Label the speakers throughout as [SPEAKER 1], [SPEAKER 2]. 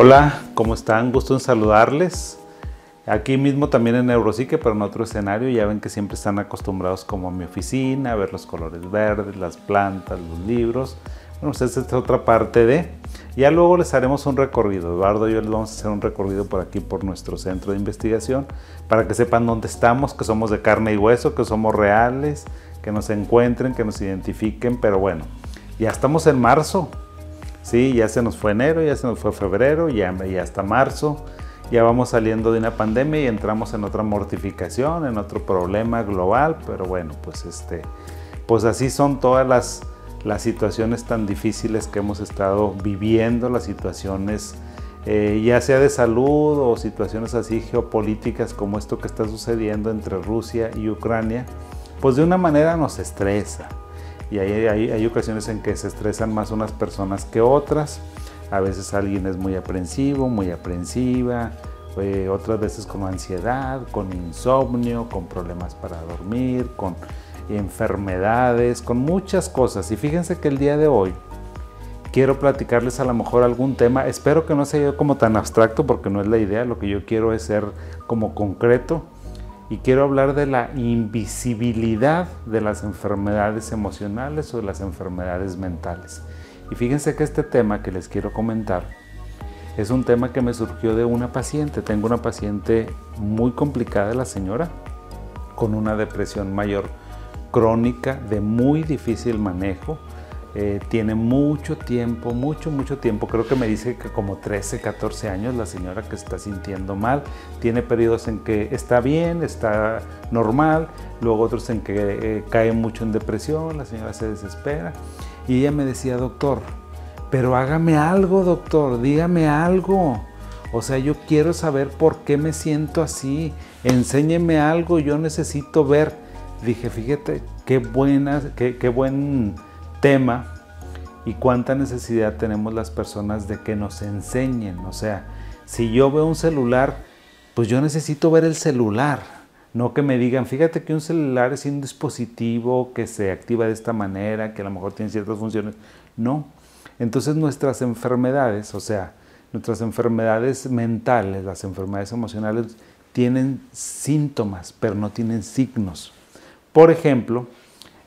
[SPEAKER 1] Hola, ¿cómo están? Gusto en saludarles. Aquí mismo también en Neuropsique, pero en otro escenario. Ya ven que siempre están acostumbrados como a mi oficina, a ver los colores verdes, las plantas, los libros. Bueno, pues esta es otra parte de... Ya luego les haremos un recorrido. Eduardo y yo les vamos a hacer un recorrido por aquí, por nuestro centro de investigación, para que sepan dónde estamos, que somos de carne y hueso, que somos reales, que nos encuentren, que nos identifiquen. Pero bueno, ya estamos en marzo. Sí, ya se nos fue enero, ya se nos fue febrero, ya, ya hasta marzo, ya vamos saliendo de una pandemia y entramos en otra mortificación, en otro problema global, pero bueno, pues este, pues así son todas las, las situaciones tan difíciles que hemos estado viviendo, las situaciones eh, ya sea de salud o situaciones así geopolíticas como esto que está sucediendo entre Rusia y Ucrania, pues de una manera nos estresa y hay, hay, ocasiones en que se estresan más unas personas que otras. A veces alguien es muy aprensivo, muy aprensiva, eh, otras veces con ansiedad, con insomnio, con problemas para dormir, con enfermedades, con muchas cosas. Y fíjense que el día de hoy quiero platicarles a lo mejor algún tema. Espero que no sea como tan abstracto porque no es la idea. Lo que yo quiero es ser como concreto y quiero hablar de la invisibilidad de las enfermedades emocionales o de las enfermedades mentales. Y fíjense que este tema que les quiero comentar es un tema que me surgió de una paciente. Tengo una paciente muy complicada, la señora, con una depresión mayor crónica de muy difícil manejo eh, tiene mucho tiempo, mucho, mucho tiempo. Creo que me dice que como 13, 14 años la señora que está sintiendo mal. Tiene periodos en que está bien, está normal, luego otros en que eh, cae mucho en depresión, la señora se desespera. Y ella me decía, doctor, pero hágame algo, doctor, dígame algo. O sea, yo quiero saber por qué me siento así. Enséñeme algo, yo necesito ver. Dije, fíjate, qué buena, qué, qué buen tema y cuánta necesidad tenemos las personas de que nos enseñen. O sea, si yo veo un celular, pues yo necesito ver el celular, no que me digan, fíjate que un celular es un dispositivo que se activa de esta manera, que a lo mejor tiene ciertas funciones. No. Entonces nuestras enfermedades, o sea, nuestras enfermedades mentales, las enfermedades emocionales, tienen síntomas, pero no tienen signos. Por ejemplo,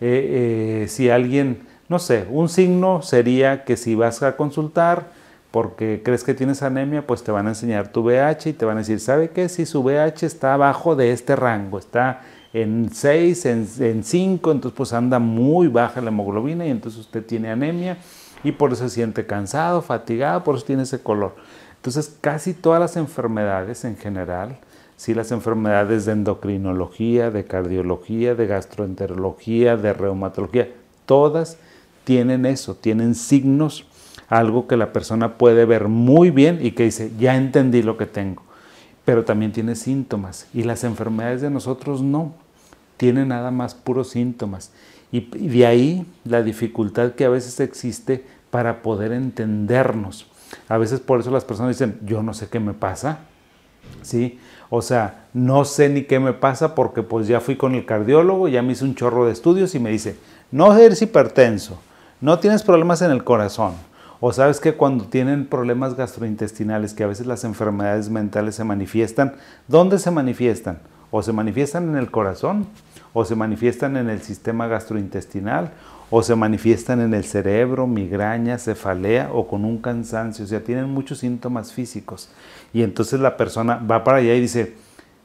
[SPEAKER 1] eh, eh, si alguien no sé, un signo sería que si vas a consultar porque crees que tienes anemia, pues te van a enseñar tu VH y te van a decir, ¿sabe qué? Si su VH está abajo de este rango, está en 6, en, 5, entonces pues anda muy baja la hemoglobina y entonces usted tiene anemia y por eso se siente cansado, fatigado, por eso tiene ese color. Entonces casi todas las enfermedades en general, sí las enfermedades de endocrinología, de cardiología, de gastroenterología, de reumatología, todas tienen eso, tienen signos, algo que la persona puede ver muy bien y que dice, ya entendí lo que tengo, pero también tiene síntomas y las enfermedades de nosotros no, tienen nada más puros síntomas. Y, de ahí la dificultad que a veces existe para poder entendernos. A veces por eso las personas dicen, yo no sé qué me pasa, ¿sí? O sea, no sé ni qué me pasa porque pues ya fui con el cardiólogo, ya me hice un chorro de estudios y me dice, no eres hipertenso, no tienes problemas en el corazón. O sabes que cuando tienen problemas gastrointestinales, que a veces las enfermedades mentales se manifiestan, ¿dónde se manifiestan? O se manifiestan en el corazón, o se manifiestan en el sistema gastrointestinal, o se manifiestan en el cerebro, migraña, cefalea o con un cansancio. O sea, tienen muchos síntomas físicos. Y entonces la persona va para allá y dice,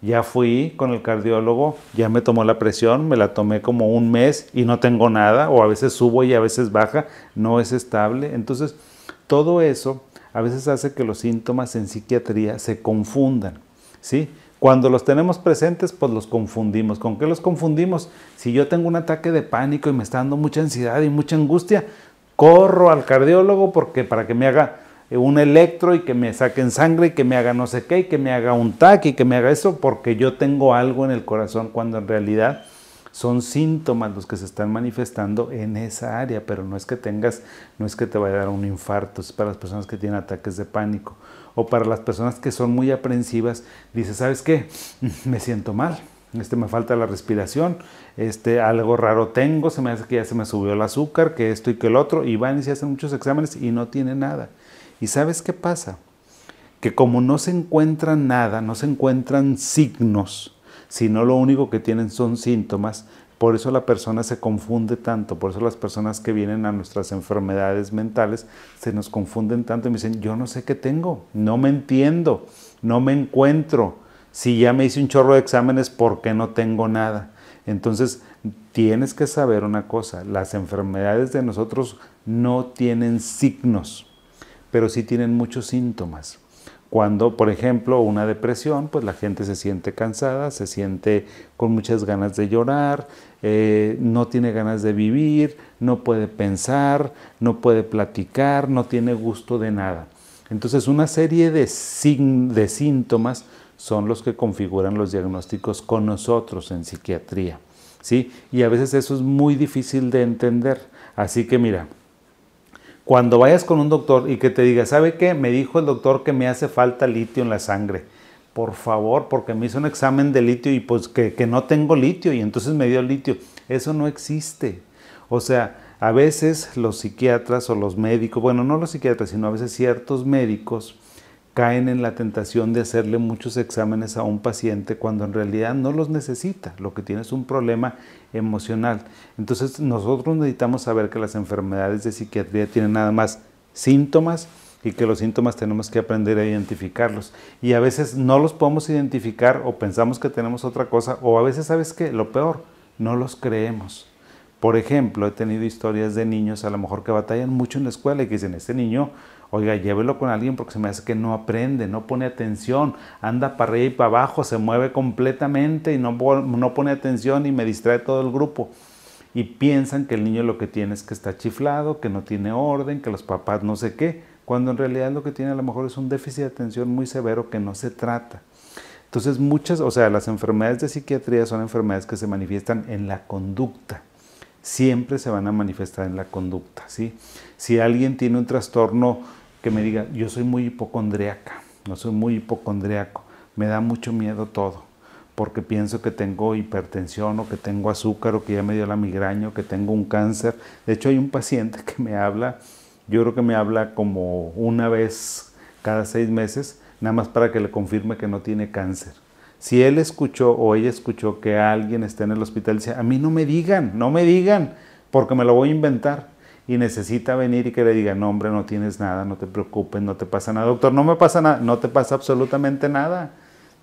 [SPEAKER 1] ya fui con el cardiólogo, ya me tomó la presión, me la tomé como un mes y no tengo nada, o a veces subo y a veces baja, no es estable. Entonces, todo eso a veces hace que los síntomas en psiquiatría se confundan, ¿sí? Cuando los tenemos presentes, pues los confundimos. ¿Con qué los confundimos? Si yo tengo un ataque de pánico y me está dando mucha ansiedad y mucha angustia, corro al cardiólogo porque para que me haga un electro y que me saquen sangre y que me haga no sé qué y que me haga un TAC y que me haga eso porque yo tengo algo en el corazón cuando en realidad son síntomas los que se están manifestando en esa área, pero no es que tengas, no es que te vaya a dar un infarto, es para las personas que tienen ataques de pánico o para las personas que son muy aprensivas, dice, ¿sabes qué? Me siento mal, este me falta la respiración, este algo raro tengo, se me hace que ya se me subió el azúcar, que esto y que el otro, y van y se hacen muchos exámenes y no tiene nada. ¿Y sabes qué pasa? que como no se encuentran nada, no se encuentran signos, sino lo único que tienen son síntomas, por eso la persona se confunde tanto, por eso las personas que vienen a nuestras enfermedades mentales se nos confunden tanto y me dicen, yo no sé qué tengo, no me entiendo, no me encuentro. Si ya me hice un chorro de exámenes, ¿por qué no tengo nada? Entonces, tienes que saber una cosa, las enfermedades de nosotros no tienen signos, pero sí tienen muchos síntomas. Cuando, por ejemplo, una depresión, pues la gente se siente cansada, se siente con muchas ganas de llorar, eh, no tiene ganas de vivir, no puede pensar, no puede platicar, no tiene gusto de nada. Entonces, una serie de, de síntomas son los que configuran los diagnósticos con nosotros en psiquiatría. ¿sí? Y a veces eso es muy difícil de entender. Así que mira, cuando vayas con un doctor y que te diga, ¿sabe qué? Me dijo el doctor que me hace falta litio en la sangre. Por favor, porque me hizo un examen de litio y pues que, que no tengo litio y entonces me dio litio. Eso no existe. O sea, a veces los psiquiatras o los médicos, bueno, no los psiquiatras, sino a veces ciertos médicos, caen en la tentación de hacerle muchos exámenes a un paciente cuando en realidad no los necesita, lo que tiene es un problema emocional. Entonces nosotros necesitamos saber que las enfermedades de psiquiatría tienen nada más síntomas y que los síntomas tenemos que aprender a identificarlos. Y a veces no los podemos identificar o pensamos que tenemos otra cosa o a veces, ¿sabes qué? Lo peor, no los creemos. Por ejemplo, he tenido historias de niños a lo mejor que batallan mucho en la escuela y que dicen, este niño Oiga, llévelo con alguien porque se me hace que no aprende, no pone atención, anda para arriba y para abajo, se mueve completamente y no, no pone atención y me distrae todo el grupo. Y piensan que el niño lo que tiene es que está chiflado, que no tiene orden, que los papás no sé qué, cuando en realidad lo que tiene a lo mejor es un déficit de atención muy severo que no se trata. Entonces muchas, o sea, las enfermedades de psiquiatría son enfermedades que se manifiestan en la conducta siempre se van a manifestar en la conducta. ¿sí? Si alguien tiene un trastorno que me diga, yo soy muy hipocondriaca, no soy muy hipocondriaco, me da mucho miedo todo, porque pienso que tengo hipertensión o que tengo azúcar o que ya me dio la migraña o que tengo un cáncer. De hecho, hay un paciente que me habla, yo creo que me habla como una vez cada seis meses, nada más para que le confirme que no tiene cáncer. Si él escuchó o ella escuchó que alguien está en el hospital, dice, a mí no me digan, no me digan, porque me lo voy a inventar. Y necesita venir y que le digan, no hombre, no tienes nada, no te preocupes, no te pasa nada. Doctor, no me pasa nada, no te pasa absolutamente nada.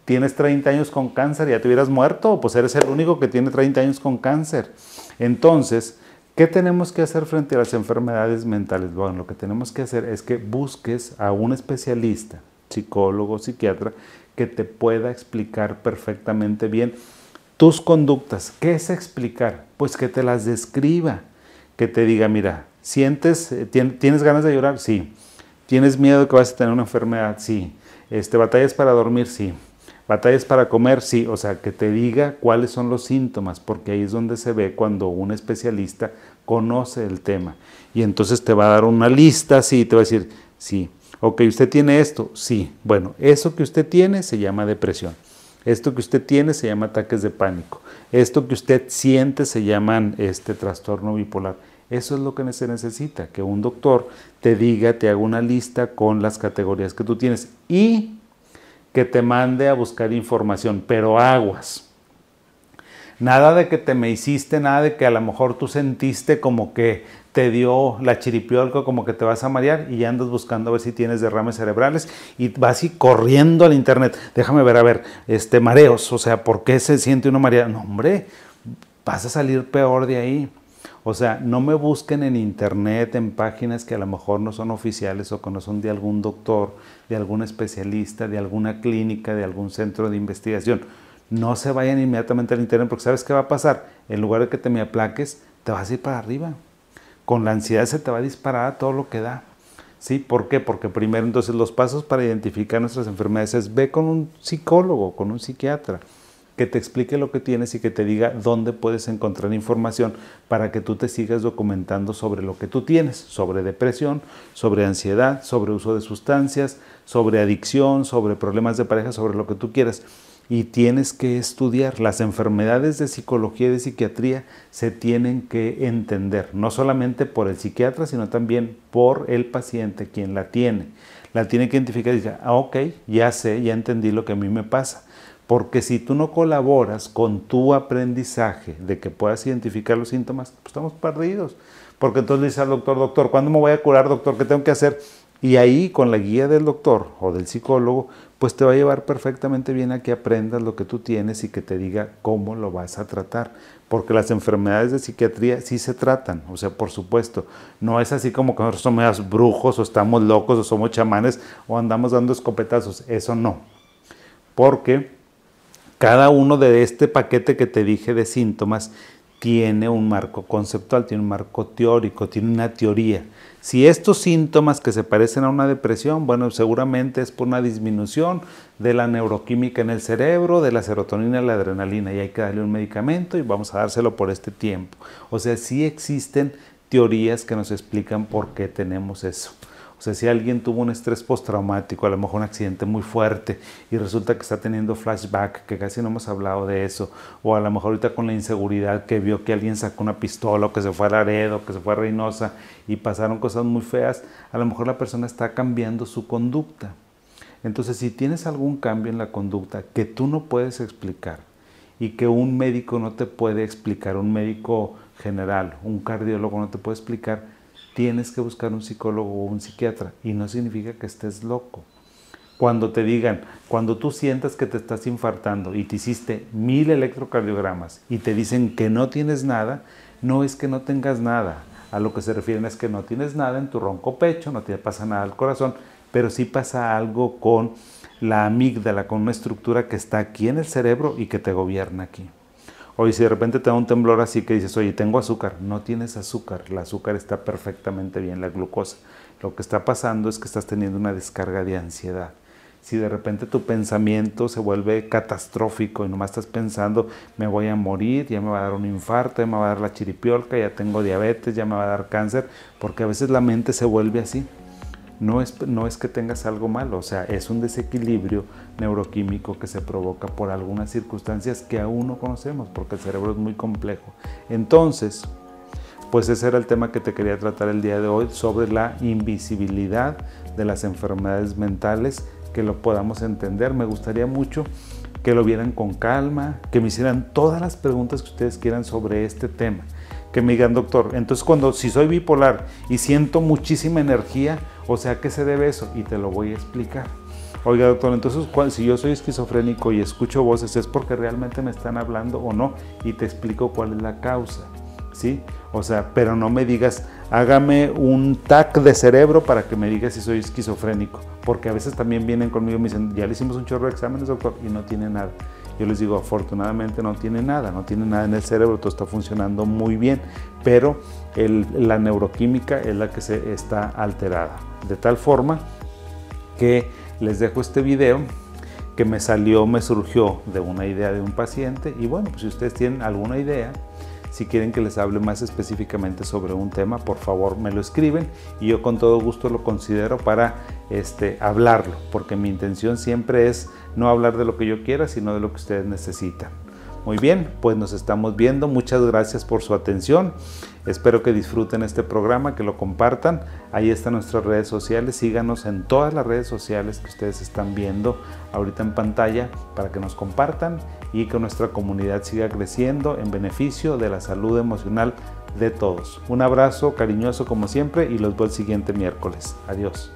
[SPEAKER 1] Tienes 30 años con cáncer, ya te hubieras muerto, pues eres el único que tiene 30 años con cáncer. Entonces, ¿qué tenemos que hacer frente a las enfermedades mentales? Bueno, lo que tenemos que hacer es que busques a un especialista, psicólogo, psiquiatra, que te pueda explicar perfectamente bien tus conductas. ¿Qué es explicar? Pues que te las describa, que te diga, mira, sientes, eh, tienes ganas de llorar, sí. ¿Tienes miedo que vas a tener una enfermedad? Sí. Este, ¿Batallas para dormir? Sí. ¿Batallas para comer? Sí. O sea, que te diga cuáles son los síntomas, porque ahí es donde se ve cuando un especialista conoce el tema. Y entonces te va a dar una lista así y te va a decir, sí, Ok, usted tiene esto, sí. Bueno, eso que usted tiene se llama depresión. Esto que usted tiene se llama ataques de pánico. Esto que usted siente se llama este trastorno bipolar. Eso es lo que se necesita, que un doctor te diga, te haga una lista con las categorías que tú tienes y que te mande a buscar información, pero aguas. Nada de que te me hiciste, nada de que a lo mejor tú sentiste como que te dio la chiripiolco, como que te vas a marear y ya andas buscando a ver si tienes derrames cerebrales y vas y corriendo al internet. Déjame ver, a ver, este mareos, o sea, ¿por qué se siente uno mareado? No, hombre, vas a salir peor de ahí. O sea, no me busquen en internet, en páginas que a lo mejor no son oficiales o que no son de algún doctor, de algún especialista, de alguna clínica, de algún centro de investigación. No se vayan inmediatamente al internet porque ¿sabes qué va a pasar? En lugar de que te me aplaques, te vas a ir para arriba con la ansiedad se te va a disparar todo lo que da. ¿Sí? ¿Por qué? Porque primero entonces los pasos para identificar nuestras enfermedades es ve con un psicólogo, con un psiquiatra, que te explique lo que tienes y que te diga dónde puedes encontrar información para que tú te sigas documentando sobre lo que tú tienes, sobre depresión, sobre ansiedad, sobre uso de sustancias, sobre adicción, sobre problemas de pareja, sobre lo que tú quieras. Y tienes que estudiar. Las enfermedades de psicología y de psiquiatría se tienen que entender, no solamente por el psiquiatra, sino también por el paciente, quien la tiene. La tiene que identificar y decir, ah, ok, ya sé, ya entendí lo que a mí me pasa. Porque si tú no colaboras con tu aprendizaje de que puedas identificar los síntomas, pues estamos perdidos. Porque entonces le dice al doctor, doctor, ¿cuándo me voy a curar, doctor? ¿Qué tengo que hacer? Y ahí con la guía del doctor o del psicólogo, pues te va a llevar perfectamente bien a que aprendas lo que tú tienes y que te diga cómo lo vas a tratar. Porque las enfermedades de psiquiatría sí se tratan, o sea, por supuesto. No es así como que nosotros somos brujos o estamos locos o somos chamanes o andamos dando escopetazos. Eso no. Porque cada uno de este paquete que te dije de síntomas tiene un marco conceptual, tiene un marco teórico, tiene una teoría. Si estos síntomas que se parecen a una depresión, bueno, seguramente es por una disminución de la neuroquímica en el cerebro, de la serotonina y la adrenalina, y hay que darle un medicamento y vamos a dárselo por este tiempo. O sea, sí existen teorías que nos explican por qué tenemos eso. O sea, si alguien tuvo un estrés postraumático, a lo mejor un accidente muy fuerte y resulta que está teniendo flashback, que casi no hemos hablado de eso, o a lo mejor ahorita con la inseguridad que vio que alguien sacó una pistola o que se fue a Laredo, que se fue a Reynosa y pasaron cosas muy feas, a lo mejor la persona está cambiando su conducta. Entonces, si tienes algún cambio en la conducta que tú no puedes explicar y que un médico no te puede explicar, un médico general, un cardiólogo no te puede explicar, tienes que buscar un psicólogo o un psiquiatra y no significa que estés loco. Cuando te digan, cuando tú sientas que te estás infartando y te hiciste mil electrocardiogramas y te dicen que no tienes nada, no es que no tengas nada. A lo que se refieren es que no tienes nada en tu ronco pecho, no te pasa nada al corazón, pero sí pasa algo con la amígdala, con una estructura que está aquí en el cerebro y que te gobierna aquí. Oye, si de repente te da un temblor así que dices, oye, tengo azúcar, no tienes azúcar, el azúcar está perfectamente bien, la glucosa. Lo que está pasando es que estás teniendo una descarga de ansiedad. Si de repente tu pensamiento se vuelve catastrófico y nomás estás pensando, me voy a morir, ya me va a dar un infarto, ya me va a dar la chiripiolca, ya tengo diabetes, ya me va a dar cáncer, porque a veces la mente se vuelve así no es, no es que tengas algo malo, o sea, es un desequilibrio neuroquímico que se provoca por algunas circunstancias que aún no conocemos, porque el cerebro es muy complejo. Entonces, pues ese era el tema que te quería tratar el día de hoy sobre la invisibilidad de las enfermedades mentales, que lo podamos entender. Me gustaría mucho que lo vieran con calma, que me hicieran todas las preguntas que ustedes quieran sobre este tema. Que me digan, doctor, entonces cuando si soy bipolar y siento muchísima energía, o sea, ¿qué se debe eso? Y te lo voy a explicar. Oiga, doctor, entonces si yo soy esquizofrénico y escucho voces, ¿es porque realmente me están hablando o no? Y te explico cuál es la causa. ¿Sí? O sea, pero no me digas, hágame un TAC de cerebro para que me digas si soy esquizofrénico. Porque a veces también vienen conmigo y me dicen, ya le hicimos un chorro de exámenes, doctor, y no tiene nada. Yo les digo, afortunadamente no tiene nada, no tiene nada en el cerebro, todo está funcionando muy bien, pero la neuroquímica es la que se está alterada. De tal forma que les dejo este video que me salió, me surgió de una idea de un paciente y bueno, pues si ustedes tienen alguna idea, si quieren que les hable más específicamente sobre un tema, por favor me lo escriben y yo con todo gusto lo considero para este, hablarlo, porque mi intención siempre es no hablar de lo que yo quiera, sino de lo que ustedes necesitan. Muy bien, pues nos estamos viendo. Muchas gracias por su atención. Espero que disfruten este programa, que lo compartan. Ahí están nuestras redes sociales. Síganos en todas las redes sociales que ustedes están viendo ahorita en pantalla para que nos compartan y que nuestra comunidad siga creciendo en beneficio de la salud emocional de todos. Un abrazo cariñoso como siempre y los veo el siguiente miércoles. Adiós.